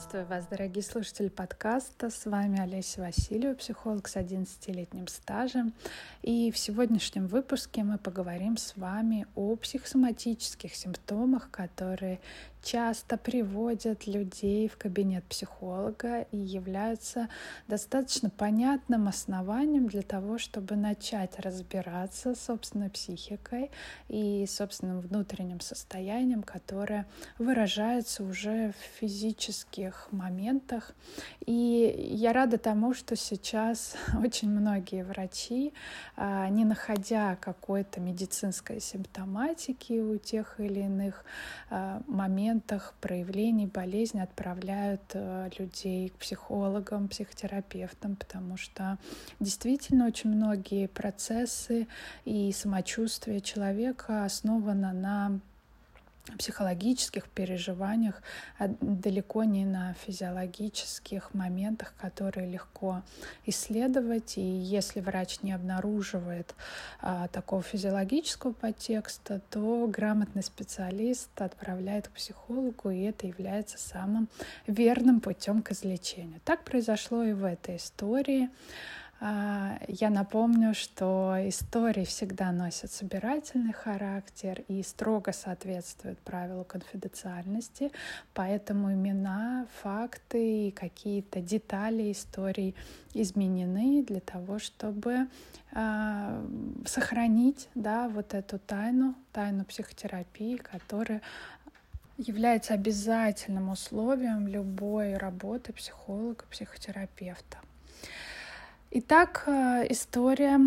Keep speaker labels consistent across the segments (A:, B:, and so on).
A: Приветствую вас, дорогие слушатели подкаста. С вами Олеся Васильева, психолог с 11-летним стажем. И в сегодняшнем выпуске мы поговорим с вами о психосоматических симптомах, которые часто приводят людей в кабинет психолога и являются достаточно понятным основанием для того, чтобы начать разбираться с собственной психикой и собственным внутренним состоянием, которое выражается уже в физических моментах. И я рада тому, что сейчас очень многие врачи, а, не находя какой-то медицинской симптоматики у тех или иных а, моментов, моментах проявлений болезни отправляют э, людей к психологам, психотерапевтам, потому что действительно очень многие процессы и самочувствие человека основано на психологических переживаниях, а далеко не на физиологических моментах, которые легко исследовать. И если врач не обнаруживает а, такого физиологического подтекста, то грамотный специалист отправляет к психологу, и это является самым верным путем к излечению. Так произошло и в этой истории. А, я напомню, что истории всегда носят собирательный характер и строго соответствуют правилу конфиденциальности, поэтому имена, факты и какие-то детали историй изменены для того, чтобы э, сохранить да, вот эту тайну, тайну психотерапии, которая является обязательным условием любой работы психолога, психотерапевта. Итак, э, история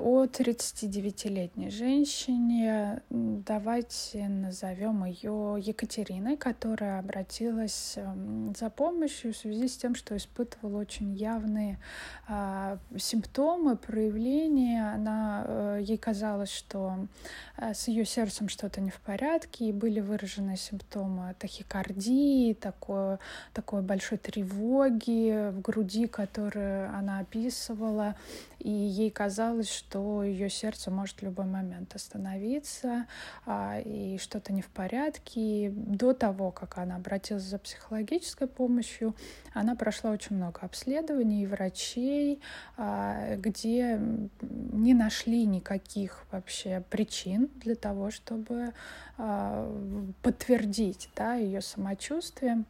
A: о 39-летней женщине. Давайте назовем ее Екатериной, которая обратилась эм, за помощью в связи с тем, что испытывала очень явные а, симптомы, проявления. Она, а, ей казалось, что а, с ее сердцем что-то не в порядке, и были выражены симптомы тахикардии, такой, такой большой тревоги в груди, которую она описывала описывала, и ей казалось, что ее сердце может в любой момент остановиться, а, и что-то не в порядке. И до того, как она обратилась за психологической помощью, она прошла очень много обследований и врачей, а, где не нашли никаких вообще причин для того, чтобы а, подтвердить да, ее самочувствие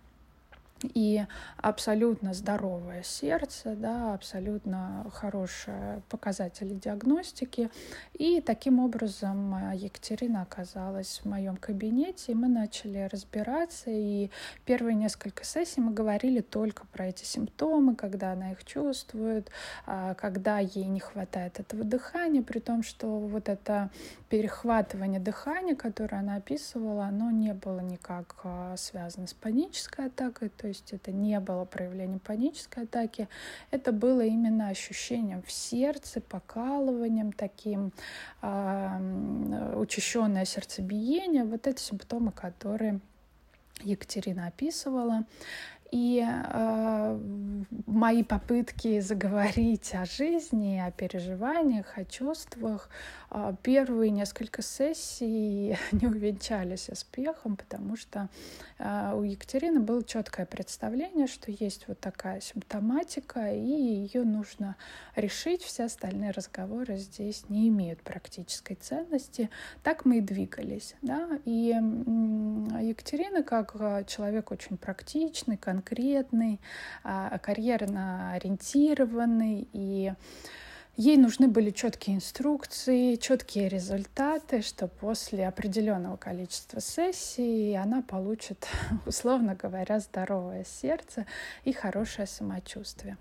A: и абсолютно здоровое сердце, да, абсолютно хорошие показатели диагностики. И таким образом Екатерина оказалась в моем кабинете, и мы начали разбираться. И первые несколько сессий мы говорили только про эти симптомы, когда она их чувствует, а, когда ей не хватает этого дыхания, при том, что вот это перехватывание дыхания, которое она описывала, оно не было никак а, связано с панической атакой, то есть это не было проявлением панической атаки, это было именно ощущением в сердце, покалыванием таким, э, учащенное сердцебиение, вот эти симптомы, которые Екатерина описывала. И э, мои попытки заговорить о жизни, о переживаниях, о чувствах, э, первые несколько сессий не увенчались успехом, потому что э, у Екатерины было четкое представление, что есть вот такая симптоматика, и ее нужно решить. Все остальные разговоры здесь не имеют практической ценности. Так мы и двигались. Да? И э, Екатерина, как э, человек очень практичный, конкретный, а, карьерно ориентированный и Ей нужны были четкие инструкции, четкие результаты, что после определенного количества сессий она получит, условно говоря, здоровое сердце и хорошее самочувствие.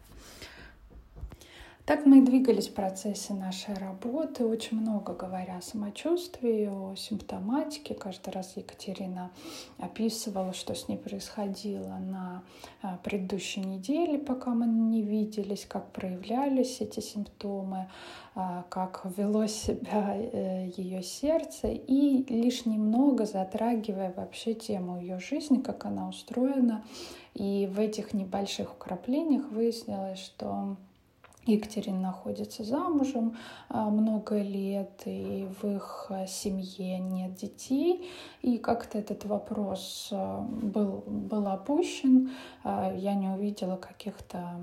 A: Так мы и двигались в процессе нашей работы, очень много говоря о самочувствии, о симптоматике. Каждый раз Екатерина описывала, что с ней происходило на а, предыдущей неделе, пока мы не виделись, как проявлялись эти симптомы, а, как вело себя э, ее сердце, и лишь немного затрагивая вообще тему ее жизни, как она устроена. И в этих небольших вкраплениях выяснилось, что Екатерина находится замужем а, много лет, и в их а, семье нет детей. И как-то этот вопрос а, был, был опущен. Я не увидела каких-то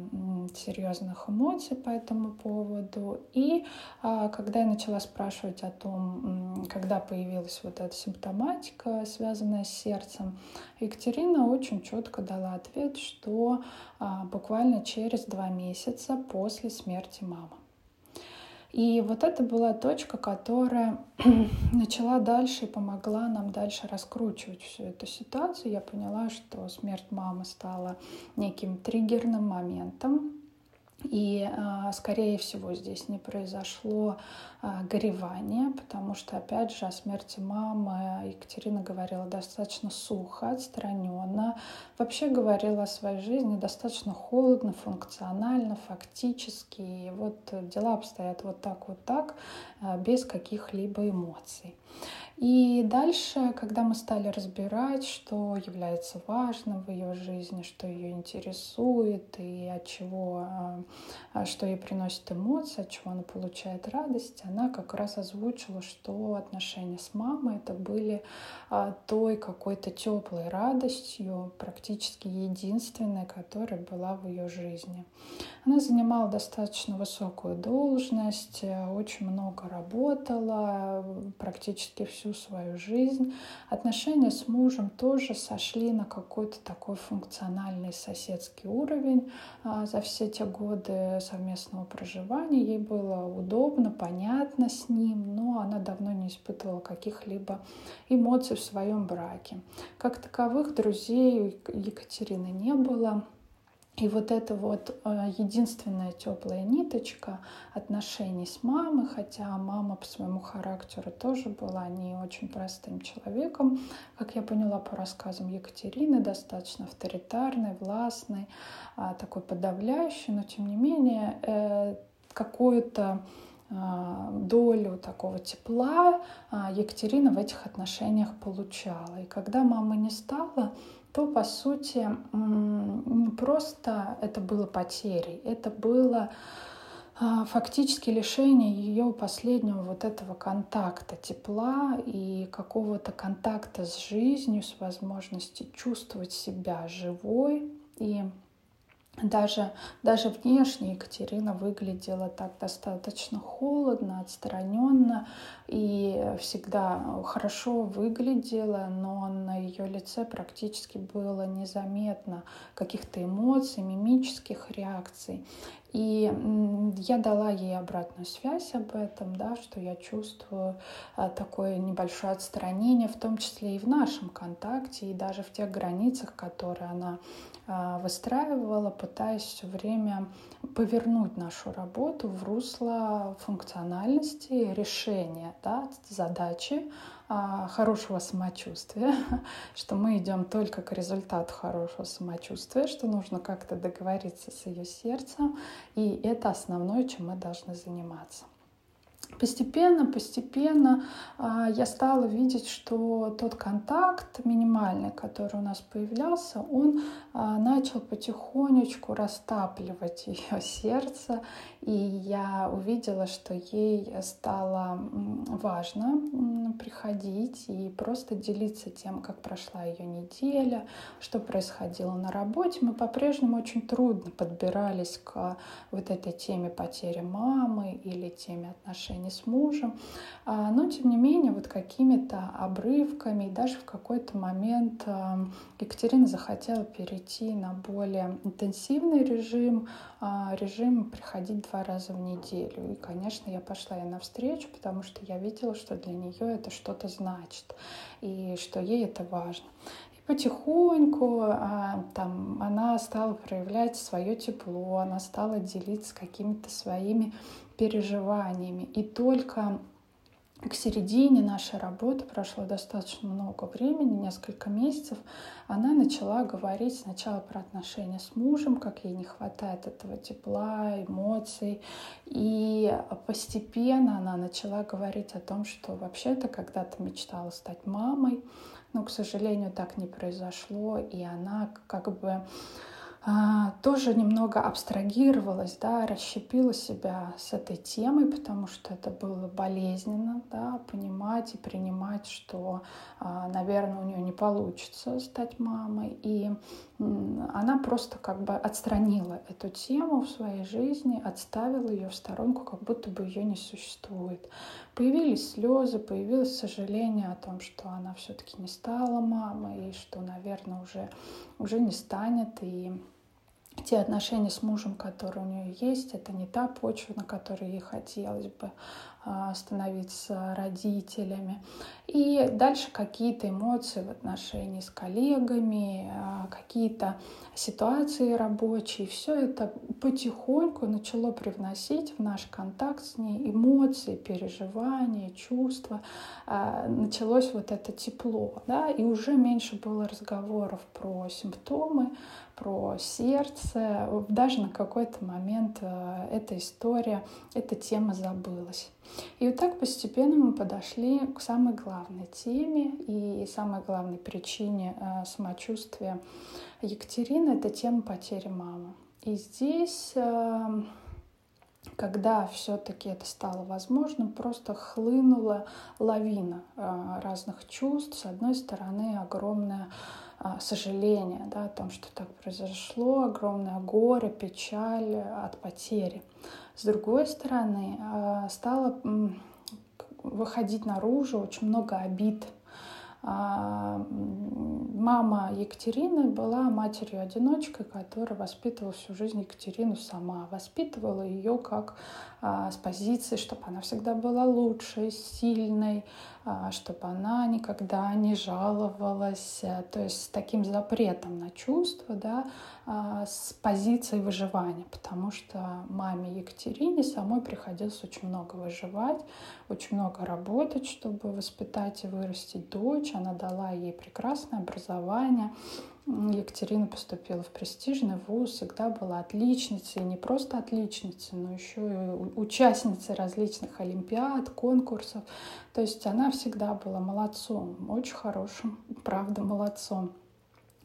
A: серьезных эмоций по этому поводу. И когда я начала спрашивать о том, когда появилась вот эта симптоматика, связанная с сердцем, Екатерина очень четко дала ответ, что буквально через два месяца после смерти мамы. И вот это была точка, которая начала дальше и помогла нам дальше раскручивать всю эту ситуацию. Я поняла, что смерть мамы стала неким триггерным моментом, и, а, скорее всего, здесь не произошло а, горевание, потому что, опять же, о смерти мамы Екатерина говорила достаточно сухо, отстраненно. Вообще говорила о своей жизни достаточно холодно, функционально, фактически. И вот дела обстоят вот так, вот так, а, без каких-либо эмоций. И дальше, когда мы стали разбирать, что является важным в ее жизни, что ее интересует и от чего, а, а, что ей приносит эмоции, от чего она получает радость, она как раз озвучила, что отношения с мамой это были а, той какой-то теплой радостью, практически единственной, которая была в ее жизни. Она занимала достаточно высокую должность, очень много работала, практически всю свою жизнь. Отношения с мужем тоже сошли на какой-то такой функциональный соседский уровень а, за все те годы совместного проживания. Ей было удобно, понятно с ним, но она давно не испытывала каких-либо эмоций в своем браке. Как таковых друзей Екатерины не было. И вот эта вот э, единственная теплая ниточка отношений с мамой, хотя мама по своему характеру тоже была не очень простым человеком, как я поняла по рассказам Екатерины, достаточно авторитарной, властной, а, такой подавляющей, но тем не менее э, какую-то а, долю такого тепла а, Екатерина в этих отношениях получала. И когда мамы не стало, то, по сути, не просто это было потерей, это было а, фактически лишение ее последнего вот этого контакта, тепла и какого-то контакта с жизнью, с возможностью чувствовать себя живой. И даже, даже внешне Екатерина выглядела так достаточно холодно, отстраненно и всегда хорошо выглядела, но на ее лице практически было незаметно каких-то эмоций, мимических реакций. И я дала ей обратную связь об этом, да, что я чувствую а, такое небольшое отстранение, в том числе и в нашем контакте, и даже в тех границах, которые она а, выстраивала, пытаясь все время повернуть нашу работу в русло функциональности, решения да, задачи, хорошего самочувствия, что мы идем только к результату хорошего самочувствия, что нужно как-то договориться с ее сердцем, и это основное, чем мы должны заниматься. Постепенно, постепенно а, я стала видеть, что тот контакт минимальный, который у нас появлялся, он а, начал потихонечку растапливать ее сердце, и я увидела, что ей стало важно приходить и просто делиться тем, как прошла ее неделя, что происходило на работе. Мы по-прежнему очень трудно подбирались к вот этой теме потери мамы или теме отношений с мужем. А, но, тем не менее, вот какими-то обрывками, и даже в какой-то момент а, Екатерина захотела перейти на более интенсивный режим, а, режим приходить два раза в неделю. И, конечно, я пошла ей навстречу, потому что я видела, что для нее это что-то значит, и что ей это важно. Потихоньку а, там, она стала проявлять свое тепло, она стала делиться какими-то своими переживаниями. И только к середине нашей работы прошло достаточно много времени, несколько месяцев, она начала говорить сначала про отношения с мужем, как ей не хватает этого тепла, эмоций. И постепенно она начала говорить о том, что вообще-то когда-то мечтала стать мамой, но, к сожалению, так не произошло, и она как бы тоже немного абстрагировалась, да, расщепила себя с этой темой, потому что это было болезненно, да, понимать и принимать, что, а, наверное, у нее не получится стать мамой. И она просто как бы отстранила эту тему в своей жизни, отставила ее в сторонку, как будто бы ее не существует. Появились слезы, появилось сожаление о том, что она все-таки не стала мамой, и что, наверное, уже, уже не станет. И те отношения с мужем, которые у нее есть, это не та почва, на которой ей хотелось бы становиться родителями. И дальше какие-то эмоции в отношении с коллегами, а, какие-то ситуации рабочие. Все это потихоньку начало привносить в наш контакт с ней эмоции, переживания, чувства. А, началось вот это тепло, да, и уже меньше было разговоров про симптомы, про сердце. Даже на какой-то момент эта история, эта тема забылась. И вот так постепенно мы подошли к самой главной теме и самой главной причине э, самочувствия Екатерины — это тема потери мамы. И здесь э, когда все-таки это стало возможным, просто хлынула лавина э, разных чувств. С одной стороны, огромное сожаление да, о том, что так произошло, огромное горе, печаль от потери. С другой стороны, а, стало выходить наружу очень много обид. А, мама Екатерины была матерью-одиночкой, которая воспитывала всю жизнь Екатерину сама. Воспитывала ее как с позиции, чтобы она всегда была лучшей, сильной, а, чтобы она никогда не жаловалась, э, то есть с таким запретом на чувства, да, а, с позиции выживания, потому что маме Екатерине самой приходилось очень много выживать, очень много работать, чтобы воспитать и вырастить дочь. Она дала ей прекрасное образование, Екатерина поступила в престижный вуз, всегда была отличницей, не просто отличницей, но еще и участницей различных олимпиад, конкурсов. То есть она всегда была молодцом, очень хорошим, правда, молодцом.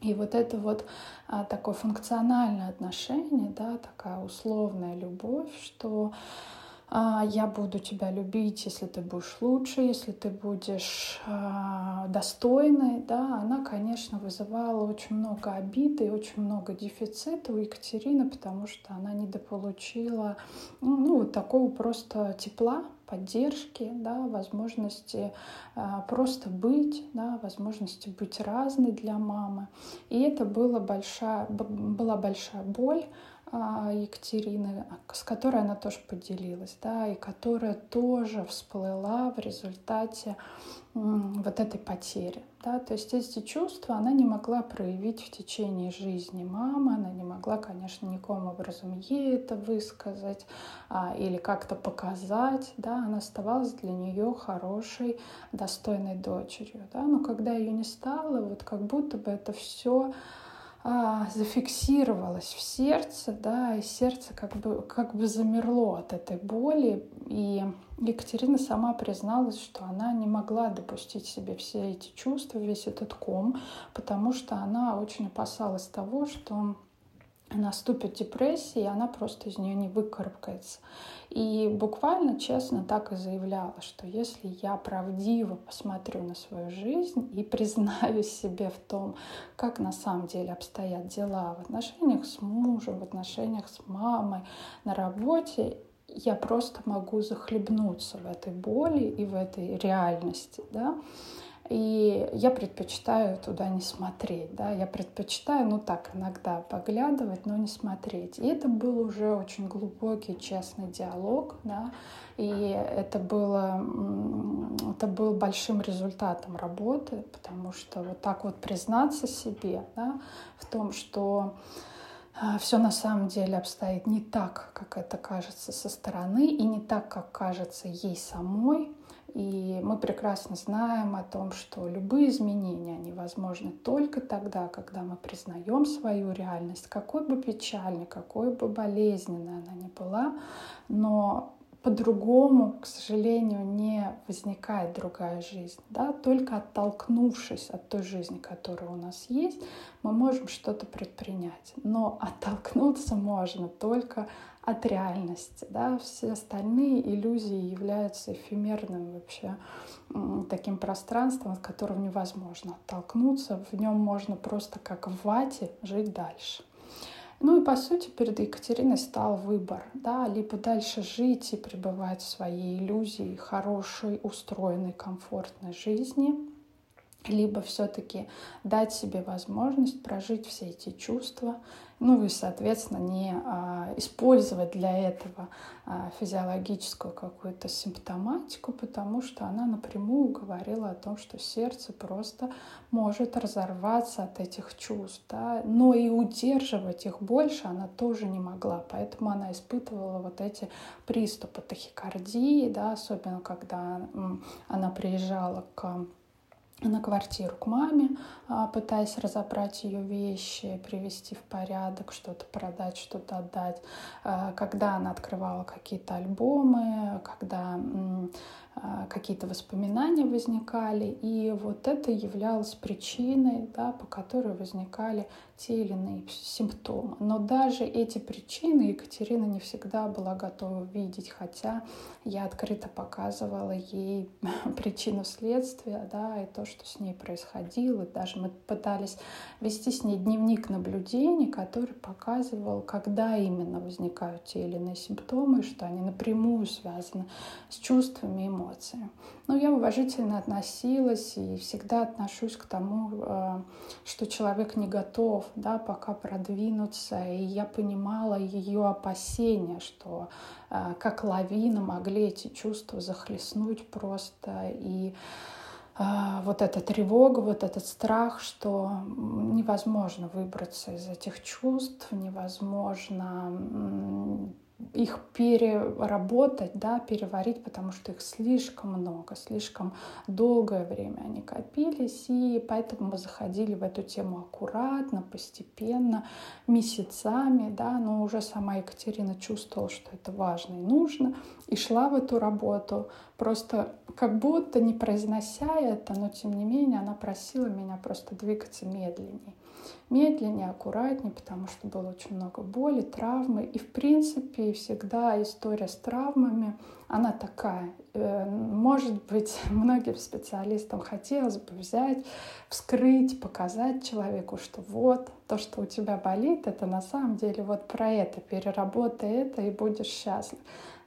A: И вот это вот а, такое функциональное отношение, да, такая условная любовь, что я буду тебя любить, если ты будешь лучше, если ты будешь а, достойной, да, она, конечно, вызывала очень много обиды и очень много дефицита у Екатерины, потому что она недополучила ну, вот такого просто тепла, поддержки, да, возможности а, просто быть, да, возможности быть разной для мамы. И это была большая, была большая боль, а, Екатерины, с которой она тоже поделилась, да, и которая тоже всплыла в результате вот этой потери. Да? То есть эти чувства она не могла проявить в течение жизни мамы, она не могла, конечно, никаким образом ей это высказать а, или как-то показать. Да? Она оставалась для нее хорошей, достойной дочерью. Да? Но когда ее не стало, вот как будто бы это все а, зафиксировалось в сердце, да, и сердце как бы, как бы замерло от этой боли. И Екатерина сама призналась, что она не могла допустить себе все эти чувства, весь этот ком, потому что она очень опасалась того, что наступит депрессия, и она просто из нее не выкарабкается. И буквально честно так и заявляла, что если я правдиво посмотрю на свою жизнь и признаюсь себе в том, как на самом деле обстоят дела в отношениях с мужем, в отношениях с мамой, на работе, я просто могу захлебнуться в этой боли и в этой реальности. Да? И я предпочитаю туда не смотреть, да, я предпочитаю, ну так, иногда поглядывать, но не смотреть. И это был уже очень глубокий, честный диалог, да, и это было, это был большим результатом работы, потому что вот так вот признаться себе, да, в том, что а, все на самом деле обстоит не так, как это кажется со стороны, и не так, как кажется ей самой, и мы прекрасно знаем о том, что любые изменения, они возможны только тогда, когда мы признаем свою реальность, какой бы печальной, какой бы болезненной она ни была, но по-другому, к сожалению, не возникает другая жизнь. Да? Только оттолкнувшись от той жизни, которая у нас есть, мы можем что-то предпринять. Но оттолкнуться можно только от реальности. Да? Все остальные иллюзии являются эфемерным вообще таким пространством, от которого невозможно оттолкнуться. В нем можно просто как в вате жить дальше. Ну и по сути перед Екатериной стал выбор, да, либо дальше жить и пребывать в своей иллюзии хорошей, устроенной, комфортной жизни, либо все-таки дать себе возможность прожить все эти чувства, ну и, соответственно, не а, использовать для этого а, физиологическую какую-то симптоматику, потому что она напрямую говорила о том, что сердце просто может разорваться от этих чувств, да? но и удерживать их больше она тоже не могла, поэтому она испытывала вот эти приступы тахикардии, да, особенно когда она приезжала к на квартиру к маме, а, пытаясь разобрать ее вещи, привести в порядок, что-то продать, что-то отдать. А, когда она открывала какие-то альбомы, когда какие-то воспоминания возникали, и вот это являлось причиной, да, по которой возникали те или иные симптомы. Но даже эти причины Екатерина не всегда была готова видеть, хотя я открыто показывала ей причину следствия, да, и то, что с ней происходило. Даже мы пытались вести с ней дневник наблюдений, который показывал, когда именно возникают те или иные симптомы, что они напрямую связаны с чувствами и эмоциями. Но я уважительно относилась и всегда отношусь к тому, э, что человек не готов да, пока продвинуться. И я понимала ее опасения, что э, как лавина могли эти чувства захлестнуть просто. И э, вот эта тревога, вот этот страх, что невозможно выбраться из этих чувств, невозможно их переработать, да, переварить, потому что их слишком много, слишком долгое время они копились, и поэтому мы заходили в эту тему аккуратно, постепенно, месяцами, да, но уже сама Екатерина чувствовала, что это важно и нужно, и шла в эту работу, просто как будто не произнося это, но тем не менее она просила меня просто двигаться медленнее медленнее, аккуратнее, потому что было очень много боли, травмы. И, в принципе, всегда история с травмами, она такая. Э, может быть, многим специалистам хотелось бы взять, вскрыть, показать человеку, что вот то, что у тебя болит, это на самом деле вот про это, переработай это и будешь счастлив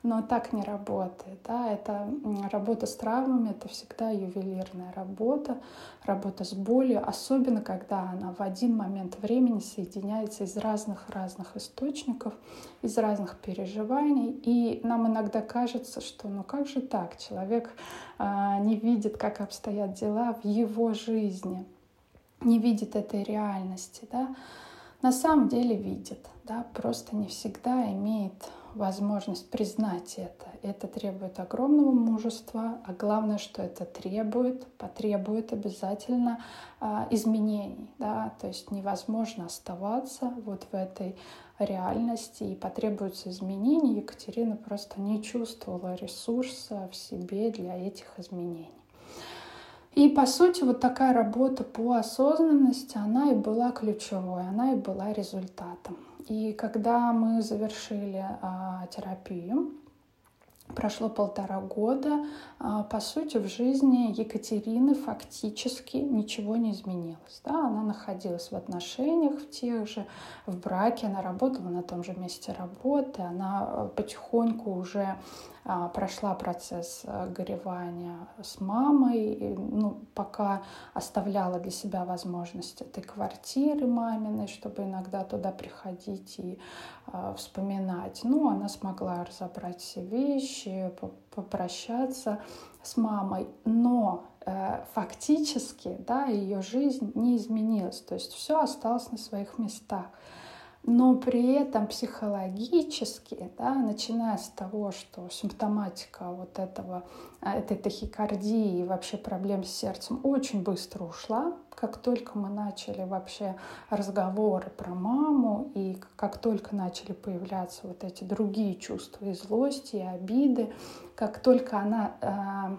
A: но так не работает. Да? Это работа с травмами, это всегда ювелирная работа, работа с болью, особенно когда она в один момент времени соединяется из разных-разных источников, из разных переживаний. И нам иногда кажется, что ну как же так, человек э, не видит, как обстоят дела в его жизни, не видит этой реальности. Да? На самом деле видит, да? просто не всегда имеет возможность признать это. Это требует огромного мужества, а главное, что это требует, потребует обязательно а, изменений. Да? То есть невозможно оставаться вот в этой реальности и потребуются изменения. Екатерина просто не чувствовала ресурса в себе для этих изменений. И, по сути, вот такая работа по осознанности, она и была ключевой, она и была результатом. И когда мы завершили а, терапию, прошло полтора года, а, по сути, в жизни Екатерины фактически ничего не изменилось. Да? Она находилась в отношениях в тех же, в браке, она работала на том же месте работы, она а, потихоньку уже прошла процесс а, горевания с мамой, ну, пока оставляла для себя возможность этой квартиры маминой, чтобы иногда туда приходить и а, вспоминать. Ну, она смогла разобрать все вещи, попрощаться с мамой, но э, фактически, да, ее жизнь не изменилась, то есть все осталось на своих местах но при этом психологически, да, начиная с того, что симптоматика вот этого, а, этой тахикардии и вообще проблем с сердцем очень быстро ушла, как только мы начали вообще разговоры про маму, и как только начали появляться вот эти другие чувства и злости, и обиды, как только она, а,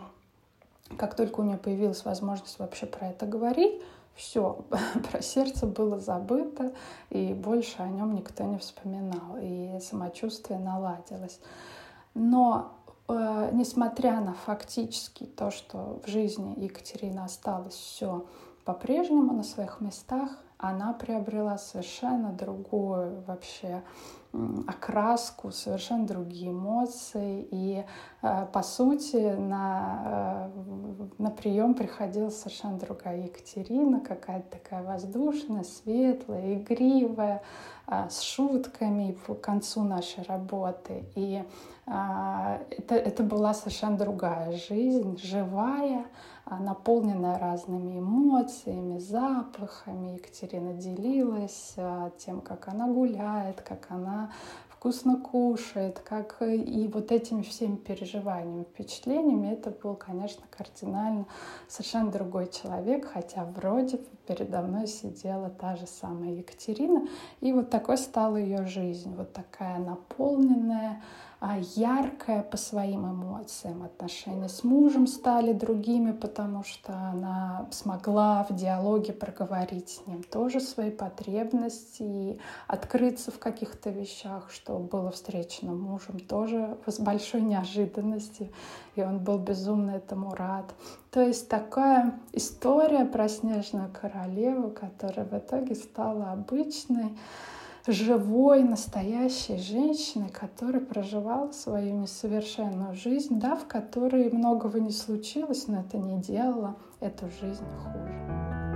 A: как только у нее появилась возможность вообще про это говорить, все, про сердце было забыто, и больше о нем никто не вспоминал, и самочувствие наладилось. Но э, несмотря на фактически то, что в жизни Екатерины осталось все по-прежнему на своих местах, она приобрела совершенно другую вообще окраску, совершенно другие эмоции. И э, по сути на, э, на прием приходила совершенно другая Екатерина, какая-то такая воздушная, светлая, игривая, э, с шутками к концу нашей работы. И это, это была совершенно другая жизнь, живая, а, наполненная разными эмоциями, запахами. Екатерина делилась тем, как она гуляет, как она вкусно кушает, как и вот этими всеми переживаниями, впечатлениями, это был, конечно, кардинально совершенно другой человек, хотя вроде бы передо мной сидела та же самая Екатерина, и вот такой стала ее жизнь, вот такая наполненная, а, яркая по своим эмоциям. Отношения с мужем стали другими, потому что она смогла в диалоге проговорить с ним тоже свои потребности и открыться в каких-то вещах, что было встречено мужем тоже с большой неожиданностью, и он был безумно этому рад. То есть такая история про снежную королеву, которая в итоге стала обычной, живой, настоящей женщиной, которая проживала свою несовершенную жизнь, да, в которой многого не случилось, но это не делало эту жизнь хуже.